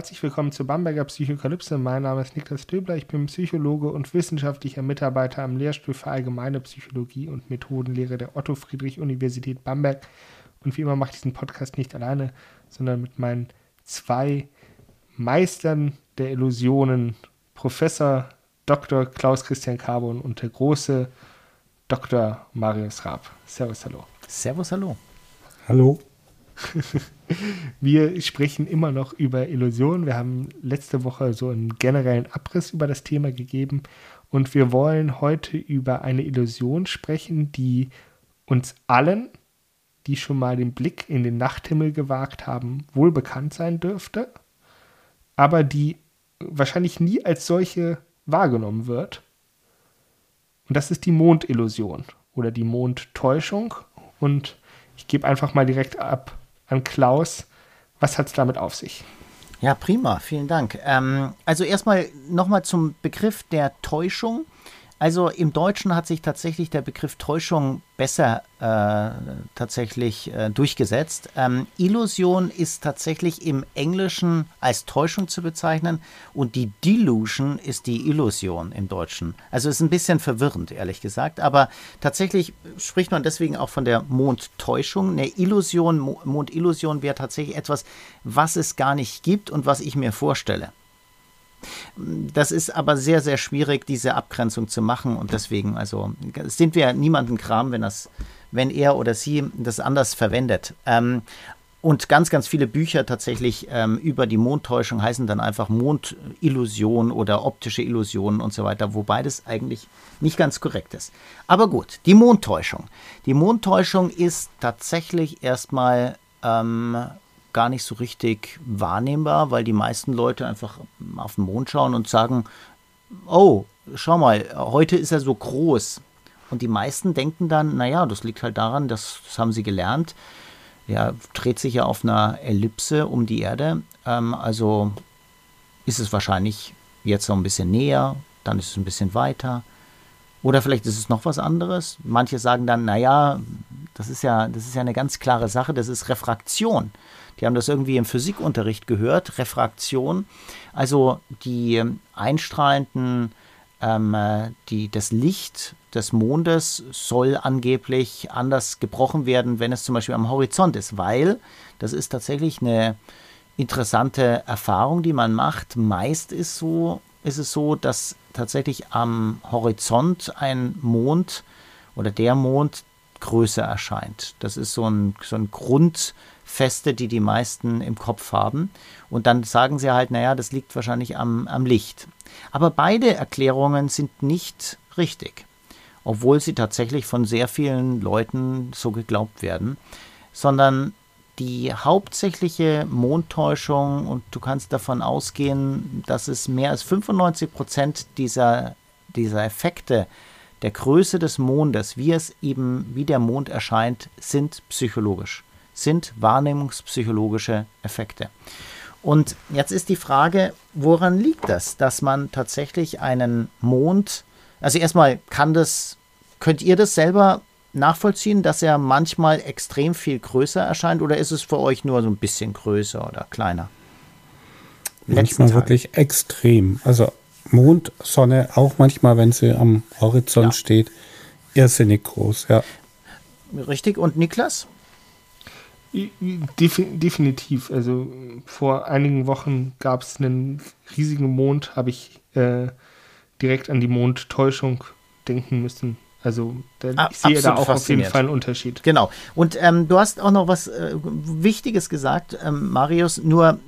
Herzlich willkommen zur Bamberger Psychokalypse. Mein Name ist Niklas Döbler. Ich bin Psychologe und wissenschaftlicher Mitarbeiter am Lehrstuhl für Allgemeine Psychologie und Methodenlehre der Otto Friedrich Universität Bamberg. Und wie immer mache ich diesen Podcast nicht alleine, sondern mit meinen zwei Meistern der Illusionen, Professor Dr. Klaus Christian Carbon und der große Dr. Marius Raab. Servus, hallo. Servus, hallo. Hallo. Wir sprechen immer noch über Illusionen. Wir haben letzte Woche so einen generellen Abriss über das Thema gegeben und wir wollen heute über eine Illusion sprechen, die uns allen, die schon mal den Blick in den Nachthimmel gewagt haben, wohl bekannt sein dürfte, aber die wahrscheinlich nie als solche wahrgenommen wird. Und das ist die Mondillusion oder die Mondtäuschung. Und ich gebe einfach mal direkt ab an Klaus. Was hat es damit auf sich? Ja, prima, vielen Dank. Ähm, also erstmal nochmal zum Begriff der Täuschung. Also im Deutschen hat sich tatsächlich der Begriff Täuschung besser äh, tatsächlich äh, durchgesetzt. Ähm, Illusion ist tatsächlich im Englischen als Täuschung zu bezeichnen und die Delusion ist die Illusion im Deutschen. Also ist ein bisschen verwirrend, ehrlich gesagt. Aber tatsächlich spricht man deswegen auch von der Mondtäuschung. Eine Illusion, Mondillusion wäre tatsächlich etwas, was es gar nicht gibt und was ich mir vorstelle. Das ist aber sehr, sehr schwierig, diese Abgrenzung zu machen. Und deswegen, also sind wir niemanden Kram, wenn das, wenn er oder sie das anders verwendet. Ähm, und ganz, ganz viele Bücher tatsächlich ähm, über die Mondtäuschung heißen dann einfach Mondillusion oder optische Illusionen und so weiter, wobei das eigentlich nicht ganz korrekt ist. Aber gut, die Mondtäuschung. Die Mondtäuschung ist tatsächlich erstmal ähm, gar nicht so richtig wahrnehmbar, weil die meisten Leute einfach auf den Mond schauen und sagen, oh, schau mal, heute ist er so groß. Und die meisten denken dann, naja, das liegt halt daran, das, das haben sie gelernt. Er dreht sich ja auf einer Ellipse um die Erde. Ähm, also ist es wahrscheinlich jetzt so ein bisschen näher, dann ist es ein bisschen weiter. Oder vielleicht ist es noch was anderes. Manche sagen dann, naja, das ist ja, das ist ja eine ganz klare Sache, das ist Refraktion. Die haben das irgendwie im Physikunterricht gehört, Refraktion. Also die einstrahlenden, ähm, die, das Licht des Mondes soll angeblich anders gebrochen werden, wenn es zum Beispiel am Horizont ist, weil das ist tatsächlich eine interessante Erfahrung, die man macht. Meist ist, so, ist es so, dass tatsächlich am Horizont ein Mond oder der Mond größer erscheint. Das ist so ein, so ein Grund, Feste, die die meisten im Kopf haben. Und dann sagen sie halt, naja, das liegt wahrscheinlich am, am Licht. Aber beide Erklärungen sind nicht richtig, obwohl sie tatsächlich von sehr vielen Leuten so geglaubt werden, sondern die hauptsächliche Mondtäuschung und du kannst davon ausgehen, dass es mehr als 95 Prozent dieser, dieser Effekte der Größe des Mondes, wie es eben, wie der Mond erscheint, sind psychologisch sind wahrnehmungspsychologische Effekte. Und jetzt ist die Frage, woran liegt das, dass man tatsächlich einen Mond, also erstmal kann das, könnt ihr das selber nachvollziehen, dass er manchmal extrem viel größer erscheint oder ist es für euch nur so ein bisschen größer oder kleiner? Manchmal wirklich extrem. Also Mond, Sonne, auch manchmal, wenn sie am Horizont ja. steht, irrsinnig groß, ja. Richtig. Und Niklas? definitiv. Also vor einigen Wochen gab es einen riesigen Mond, habe ich äh, direkt an die Mondtäuschung denken müssen. Also da, ah, ich sehe da auch auf jeden Fall einen Unterschied. Genau. Und ähm, du hast auch noch was äh, Wichtiges gesagt, ähm, Marius. Nur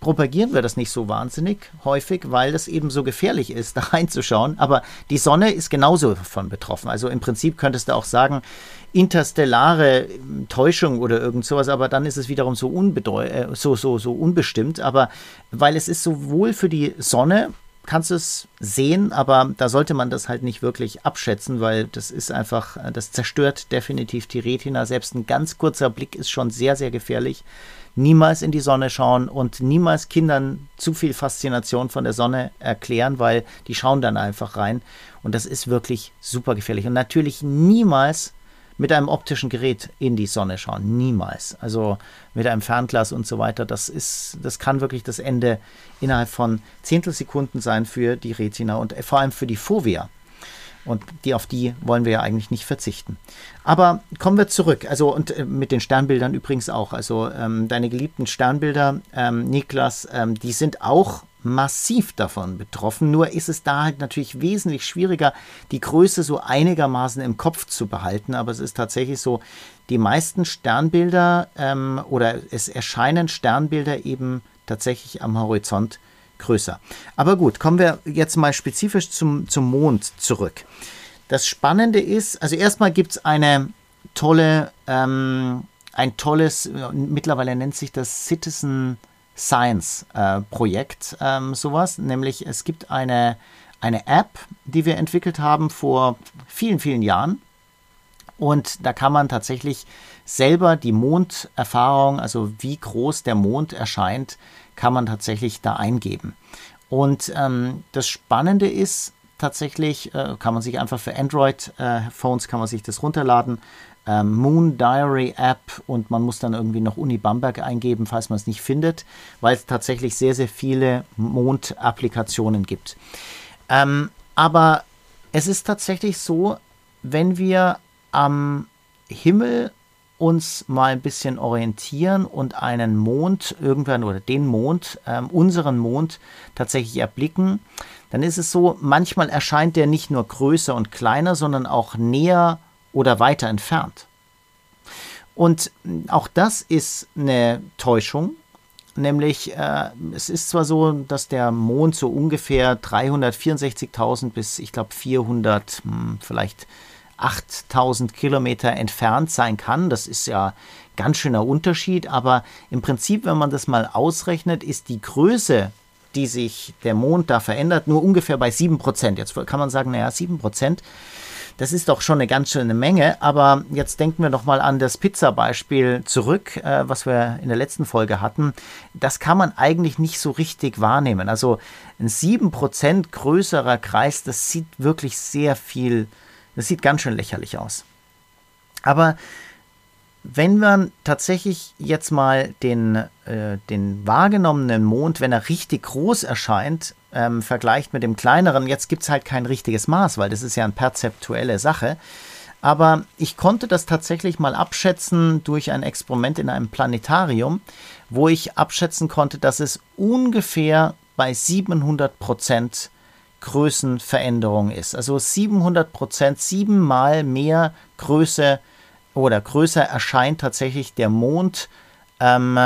propagieren wir das nicht so wahnsinnig häufig, weil das eben so gefährlich ist, da reinzuschauen. Aber die Sonne ist genauso davon betroffen. Also im Prinzip könntest du auch sagen, interstellare Täuschung oder irgend sowas, aber dann ist es wiederum so, äh, so, so, so unbestimmt. Aber weil es ist sowohl für die Sonne kannst du es sehen, aber da sollte man das halt nicht wirklich abschätzen, weil das ist einfach, das zerstört definitiv die Retina. Selbst ein ganz kurzer Blick ist schon sehr, sehr gefährlich. Niemals in die Sonne schauen und niemals Kindern zu viel Faszination von der Sonne erklären, weil die schauen dann einfach rein. Und das ist wirklich super gefährlich. Und natürlich niemals mit einem optischen Gerät in die Sonne schauen. Niemals. Also mit einem Fernglas und so weiter. Das ist, das kann wirklich das Ende innerhalb von Zehntelsekunden sein für die Retina und vor allem für die Fovea. Und die, auf die wollen wir ja eigentlich nicht verzichten. Aber kommen wir zurück. Also, und äh, mit den Sternbildern übrigens auch. Also, ähm, deine geliebten Sternbilder, ähm, Niklas, ähm, die sind auch massiv davon betroffen. Nur ist es da halt natürlich wesentlich schwieriger, die Größe so einigermaßen im Kopf zu behalten. Aber es ist tatsächlich so, die meisten Sternbilder ähm, oder es erscheinen Sternbilder eben tatsächlich am Horizont größer. Aber gut, kommen wir jetzt mal spezifisch zum, zum Mond zurück. Das Spannende ist, also erstmal gibt es eine tolle, ähm, ein tolles, mittlerweile nennt sich das Citizen Science-Projekt, äh, ähm, sowas. Nämlich es gibt eine, eine App, die wir entwickelt haben vor vielen, vielen Jahren. Und da kann man tatsächlich selber die Monderfahrung, also wie groß der Mond erscheint, kann man tatsächlich da eingeben. Und ähm, das Spannende ist tatsächlich, äh, kann man sich einfach für Android-Phones, äh, kann man sich das runterladen ähm, Moon Diary App und man muss dann irgendwie noch Uni Bamberg eingeben, falls man es nicht findet, weil es tatsächlich sehr, sehr viele Mond-Applikationen gibt. Ähm, aber es ist tatsächlich so, wenn wir am Himmel uns mal ein bisschen orientieren und einen Mond irgendwann oder den Mond, ähm, unseren Mond tatsächlich erblicken, dann ist es so, manchmal erscheint der nicht nur größer und kleiner, sondern auch näher oder weiter entfernt. Und auch das ist eine Täuschung, nämlich äh, es ist zwar so, dass der Mond so ungefähr 364.000 bis ich glaube 400, hm, vielleicht 8000 Kilometer entfernt sein kann. Das ist ja ganz schöner Unterschied, aber im Prinzip, wenn man das mal ausrechnet, ist die Größe, die sich der Mond da verändert, nur ungefähr bei 7%. Jetzt kann man sagen, naja, 7%. Das ist doch schon eine ganz schöne Menge. Aber jetzt denken wir noch mal an das Pizza-Beispiel zurück, äh, was wir in der letzten Folge hatten. Das kann man eigentlich nicht so richtig wahrnehmen. Also ein 7% größerer Kreis, das sieht wirklich sehr viel, das sieht ganz schön lächerlich aus. Aber wenn man tatsächlich jetzt mal den, äh, den wahrgenommenen Mond, wenn er richtig groß erscheint, ähm, vergleicht mit dem kleineren, jetzt gibt es halt kein richtiges Maß, weil das ist ja eine perzeptuelle Sache. Aber ich konnte das tatsächlich mal abschätzen durch ein Experiment in einem Planetarium, wo ich abschätzen konnte, dass es ungefähr bei 700 Prozent Größenveränderung ist. Also 700 Prozent, siebenmal mehr Größe oder größer erscheint tatsächlich der Mond, ähm,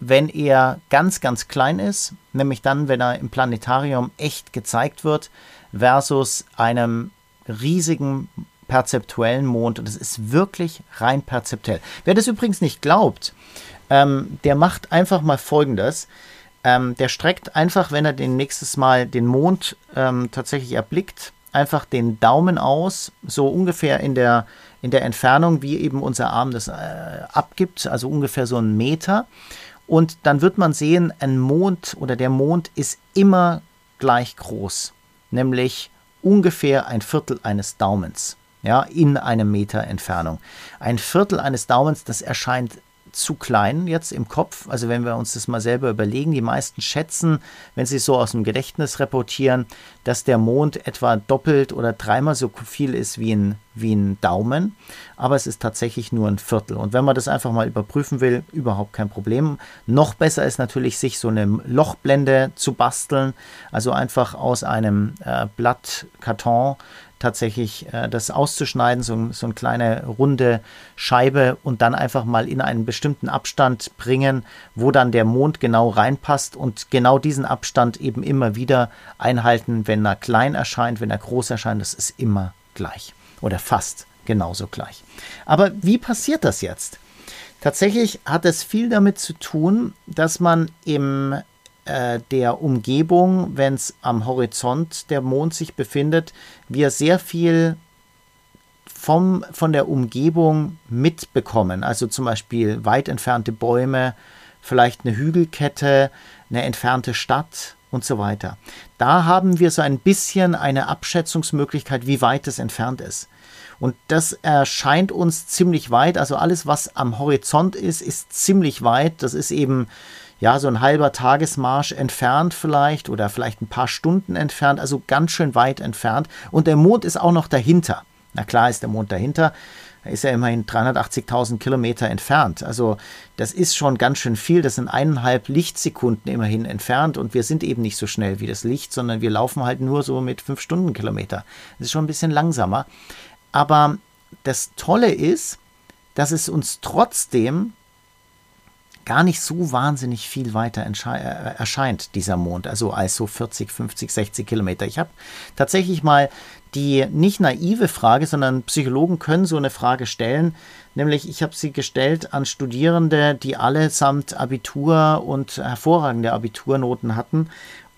wenn er ganz, ganz klein ist, nämlich dann, wenn er im Planetarium echt gezeigt wird, versus einem riesigen perzeptuellen Mond. Und es ist wirklich rein perzeptuell. Wer das übrigens nicht glaubt, ähm, der macht einfach mal Folgendes. Ähm, der streckt einfach, wenn er den nächstes Mal den Mond ähm, tatsächlich erblickt, einfach den Daumen aus, so ungefähr in der in der Entfernung, wie eben unser Arm das äh, abgibt, also ungefähr so einen Meter. Und dann wird man sehen, ein Mond oder der Mond ist immer gleich groß, nämlich ungefähr ein Viertel eines Daumens, ja, in einem Meter Entfernung. Ein Viertel eines Daumens, das erscheint zu klein jetzt im Kopf. Also wenn wir uns das mal selber überlegen, die meisten schätzen, wenn sie so aus dem Gedächtnis reportieren, dass der Mond etwa doppelt oder dreimal so viel ist wie ein, wie ein Daumen. Aber es ist tatsächlich nur ein Viertel. Und wenn man das einfach mal überprüfen will, überhaupt kein Problem. Noch besser ist natürlich, sich so eine Lochblende zu basteln. Also einfach aus einem äh, Blatt Karton tatsächlich äh, das auszuschneiden, so, so eine kleine runde Scheibe und dann einfach mal in einen bestimmten Abstand bringen, wo dann der Mond genau reinpasst und genau diesen Abstand eben immer wieder einhalten, wenn er klein erscheint, wenn er groß erscheint, das ist immer gleich oder fast genauso gleich. Aber wie passiert das jetzt? Tatsächlich hat es viel damit zu tun, dass man im äh, der Umgebung, wenn es am Horizont der Mond sich befindet, wir sehr viel vom, von der Umgebung mitbekommen. Also zum Beispiel weit entfernte Bäume, vielleicht eine Hügelkette, eine entfernte Stadt und so weiter. Da haben wir so ein bisschen eine Abschätzungsmöglichkeit, wie weit es entfernt ist. Und das erscheint uns ziemlich weit. Also alles, was am Horizont ist, ist ziemlich weit. Das ist eben ja so ein halber Tagesmarsch entfernt vielleicht oder vielleicht ein paar Stunden entfernt. Also ganz schön weit entfernt. Und der Mond ist auch noch dahinter. Na klar ist der Mond dahinter. Da ist er immerhin 380.000 Kilometer entfernt. Also das ist schon ganz schön viel. Das sind eineinhalb Lichtsekunden immerhin entfernt und wir sind eben nicht so schnell wie das Licht, sondern wir laufen halt nur so mit fünf Stundenkilometer. Das ist schon ein bisschen langsamer. Aber das Tolle ist, dass es uns trotzdem gar nicht so wahnsinnig viel weiter äh, erscheint, dieser Mond, also als so 40, 50, 60 Kilometer. Ich habe tatsächlich mal die nicht naive Frage, sondern Psychologen können so eine Frage stellen, nämlich ich habe sie gestellt an Studierende, die allesamt Abitur und hervorragende Abiturnoten hatten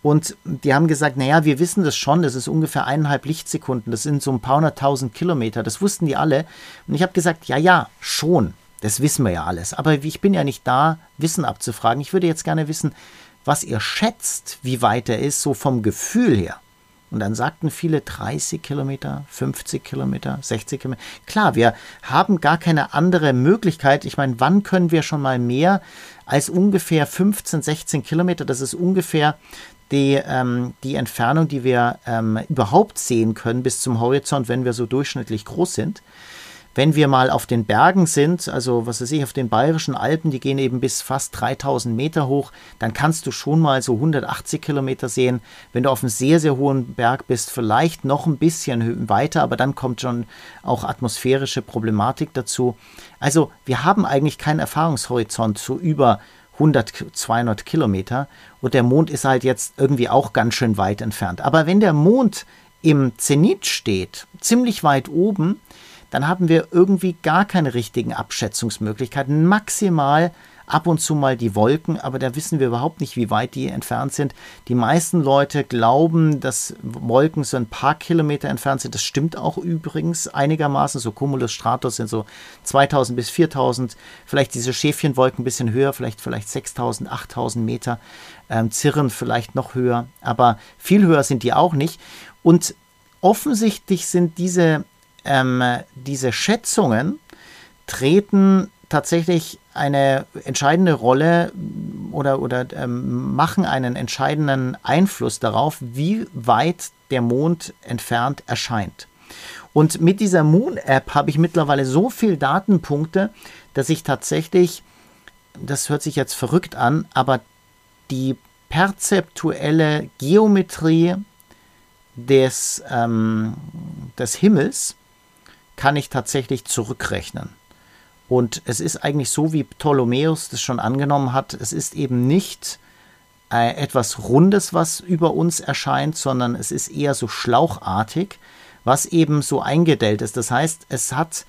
und die haben gesagt, naja, wir wissen das schon, das ist ungefähr eineinhalb Lichtsekunden, das sind so ein paar hunderttausend Kilometer, das wussten die alle. Und ich habe gesagt, ja, ja, schon, das wissen wir ja alles. Aber ich bin ja nicht da, Wissen abzufragen. Ich würde jetzt gerne wissen, was ihr schätzt, wie weit er ist, so vom Gefühl her. Und dann sagten viele 30 Kilometer, 50 Kilometer, 60 Kilometer. Klar, wir haben gar keine andere Möglichkeit. Ich meine, wann können wir schon mal mehr als ungefähr 15, 16 Kilometer? Das ist ungefähr die, ähm, die Entfernung, die wir ähm, überhaupt sehen können bis zum Horizont, wenn wir so durchschnittlich groß sind. Wenn wir mal auf den Bergen sind, also was weiß ich, auf den bayerischen Alpen, die gehen eben bis fast 3000 Meter hoch, dann kannst du schon mal so 180 Kilometer sehen. Wenn du auf einem sehr, sehr hohen Berg bist, vielleicht noch ein bisschen weiter, aber dann kommt schon auch atmosphärische Problematik dazu. Also wir haben eigentlich keinen Erfahrungshorizont so über 100, 200 Kilometer und der Mond ist halt jetzt irgendwie auch ganz schön weit entfernt. Aber wenn der Mond im Zenit steht, ziemlich weit oben, dann haben wir irgendwie gar keine richtigen Abschätzungsmöglichkeiten. Maximal ab und zu mal die Wolken, aber da wissen wir überhaupt nicht, wie weit die entfernt sind. Die meisten Leute glauben, dass Wolken so ein paar Kilometer entfernt sind. Das stimmt auch übrigens einigermaßen. So Cumulus Stratus sind so 2000 bis 4000. Vielleicht diese Schäfchenwolken ein bisschen höher, vielleicht, vielleicht 6000, 8000 Meter. Ähm, Zirren vielleicht noch höher, aber viel höher sind die auch nicht. Und offensichtlich sind diese ähm, diese Schätzungen treten tatsächlich eine entscheidende Rolle oder, oder ähm, machen einen entscheidenden Einfluss darauf, wie weit der Mond entfernt erscheint. Und mit dieser Moon-App habe ich mittlerweile so viele Datenpunkte, dass ich tatsächlich, das hört sich jetzt verrückt an, aber die perzeptuelle Geometrie des, ähm, des Himmels kann ich tatsächlich zurückrechnen. Und es ist eigentlich so, wie Ptolemäus das schon angenommen hat, es ist eben nicht äh, etwas Rundes, was über uns erscheint, sondern es ist eher so schlauchartig, was eben so eingedellt ist. Das heißt, es hat,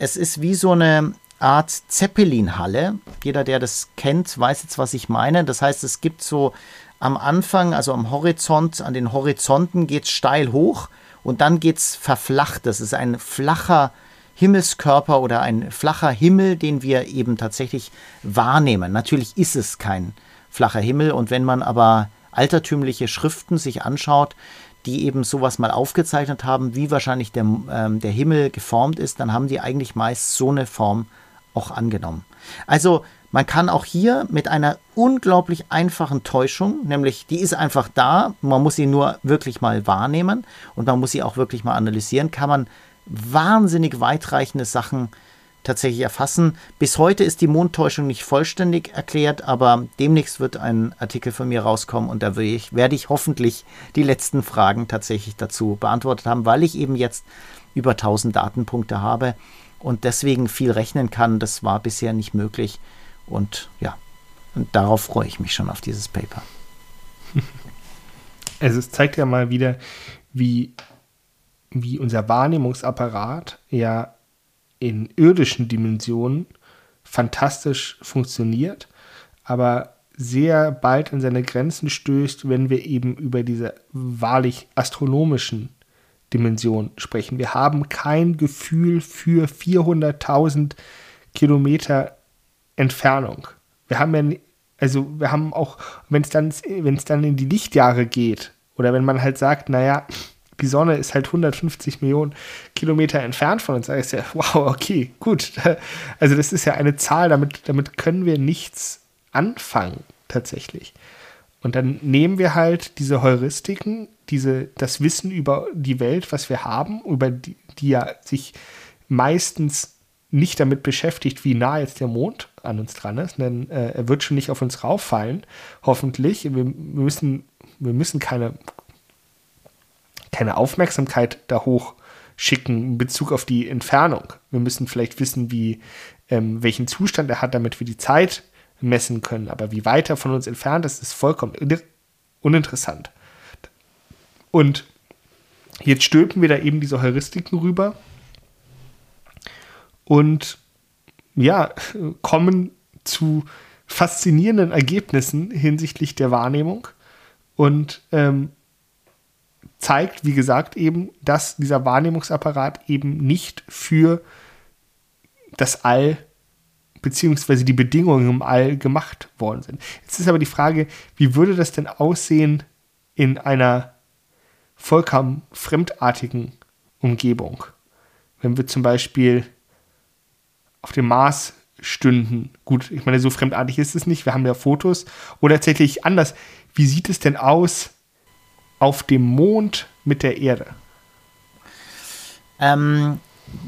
es ist wie so eine Art Zeppelinhalle. Jeder, der das kennt, weiß jetzt, was ich meine. Das heißt, es gibt so am Anfang, also am Horizont, an den Horizonten geht es steil hoch und dann geht es verflacht. Das ist ein flacher Himmelskörper oder ein flacher Himmel, den wir eben tatsächlich wahrnehmen. Natürlich ist es kein flacher Himmel und wenn man aber altertümliche Schriften sich anschaut, die eben sowas mal aufgezeichnet haben, wie wahrscheinlich der, ähm, der Himmel geformt ist, dann haben die eigentlich meist so eine Form auch angenommen. Also man kann auch hier mit einer unglaublich einfachen Täuschung, nämlich die ist einfach da, man muss sie nur wirklich mal wahrnehmen und man muss sie auch wirklich mal analysieren, kann man wahnsinnig weitreichende Sachen tatsächlich erfassen. Bis heute ist die Mondtäuschung nicht vollständig erklärt, aber demnächst wird ein Artikel von mir rauskommen und da werde ich, werde ich hoffentlich die letzten Fragen tatsächlich dazu beantwortet haben, weil ich eben jetzt über 1000 Datenpunkte habe und deswegen viel rechnen kann. Das war bisher nicht möglich. Und ja, und darauf freue ich mich schon auf dieses Paper. Also es zeigt ja mal wieder, wie, wie unser Wahrnehmungsapparat ja in irdischen Dimensionen fantastisch funktioniert, aber sehr bald an seine Grenzen stößt, wenn wir eben über diese wahrlich astronomischen Dimensionen sprechen. Wir haben kein Gefühl für 400.000 Kilometer Entfernung. Wir haben ja, also wir haben auch, wenn es dann, wenn es dann in die Lichtjahre geht, oder wenn man halt sagt, naja, die Sonne ist halt 150 Millionen Kilometer entfernt von uns, da ist ja, wow, okay, gut. Also das ist ja eine Zahl, damit, damit können wir nichts anfangen, tatsächlich. Und dann nehmen wir halt diese Heuristiken, diese, das Wissen über die Welt, was wir haben, über die, die ja sich meistens nicht damit beschäftigt, wie nah jetzt der Mond an uns dran ist, denn äh, er wird schon nicht auf uns rauffallen, hoffentlich. Wir, wir, müssen, wir müssen keine, keine Aufmerksamkeit da hoch schicken in Bezug auf die Entfernung. Wir müssen vielleicht wissen, wie, ähm, welchen Zustand er hat, damit wir die Zeit messen können. Aber wie weit er von uns entfernt ist, ist vollkommen uninteressant. Und jetzt stülpen wir da eben diese Heuristiken rüber und ja, kommen zu faszinierenden Ergebnissen hinsichtlich der Wahrnehmung und ähm, zeigt, wie gesagt, eben, dass dieser Wahrnehmungsapparat eben nicht für das All beziehungsweise die Bedingungen im All gemacht worden sind. Jetzt ist aber die Frage, wie würde das denn aussehen in einer vollkommen fremdartigen Umgebung? Wenn wir zum Beispiel auf dem Mars stünden. Gut, ich meine, so fremdartig ist es nicht. Wir haben ja Fotos. Oder tatsächlich anders. Wie sieht es denn aus auf dem Mond mit der Erde? Ähm,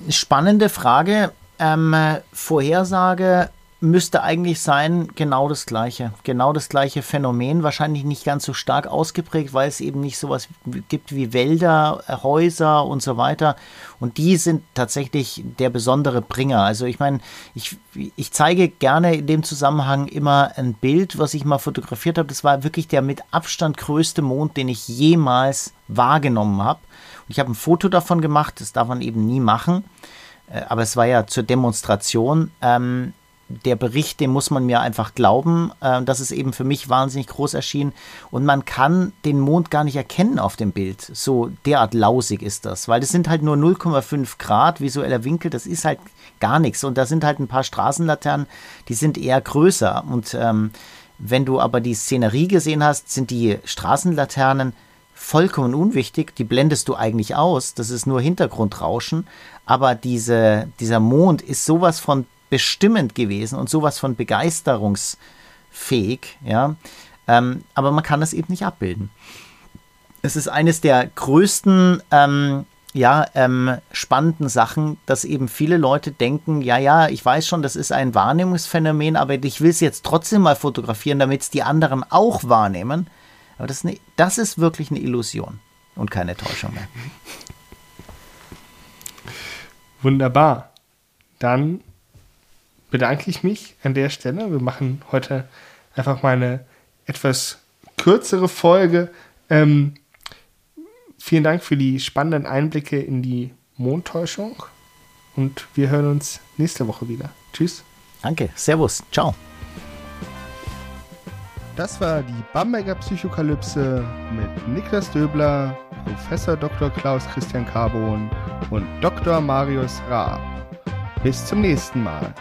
spannende Frage ähm, Vorhersage müsste eigentlich sein, genau das gleiche. Genau das gleiche Phänomen, wahrscheinlich nicht ganz so stark ausgeprägt, weil es eben nicht sowas gibt wie Wälder, Häuser und so weiter. Und die sind tatsächlich der besondere Bringer. Also ich meine, ich, ich zeige gerne in dem Zusammenhang immer ein Bild, was ich mal fotografiert habe. Das war wirklich der mit Abstand größte Mond, den ich jemals wahrgenommen habe. Und ich habe ein Foto davon gemacht, das darf man eben nie machen. Äh, aber es war ja zur Demonstration. Ähm, der Bericht, dem muss man mir einfach glauben. Äh, das ist eben für mich wahnsinnig groß erschienen. Und man kann den Mond gar nicht erkennen auf dem Bild. So derart lausig ist das. Weil das sind halt nur 0,5 Grad visueller Winkel. Das ist halt gar nichts. Und da sind halt ein paar Straßenlaternen, die sind eher größer. Und ähm, wenn du aber die Szenerie gesehen hast, sind die Straßenlaternen vollkommen unwichtig. Die blendest du eigentlich aus. Das ist nur Hintergrundrauschen aber diese, dieser Mond ist sowas von bestimmend gewesen und sowas von begeisterungsfähig, ja. Ähm, aber man kann das eben nicht abbilden. Es ist eines der größten, ähm, ja, ähm, spannenden Sachen, dass eben viele Leute denken, ja, ja, ich weiß schon, das ist ein Wahrnehmungsphänomen, aber ich will es jetzt trotzdem mal fotografieren, damit es die anderen auch wahrnehmen. Aber das ist, eine, das ist wirklich eine Illusion und keine Täuschung mehr. Wunderbar. Dann bedanke ich mich an der Stelle. Wir machen heute einfach mal eine etwas kürzere Folge. Ähm, vielen Dank für die spannenden Einblicke in die Mondtäuschung und wir hören uns nächste Woche wieder. Tschüss. Danke. Servus. Ciao. Das war die Bamberger Psychokalypse mit Niklas Döbler, Professor Dr. Klaus Christian Carbon und Dr. Marius Raab. Bis zum nächsten Mal.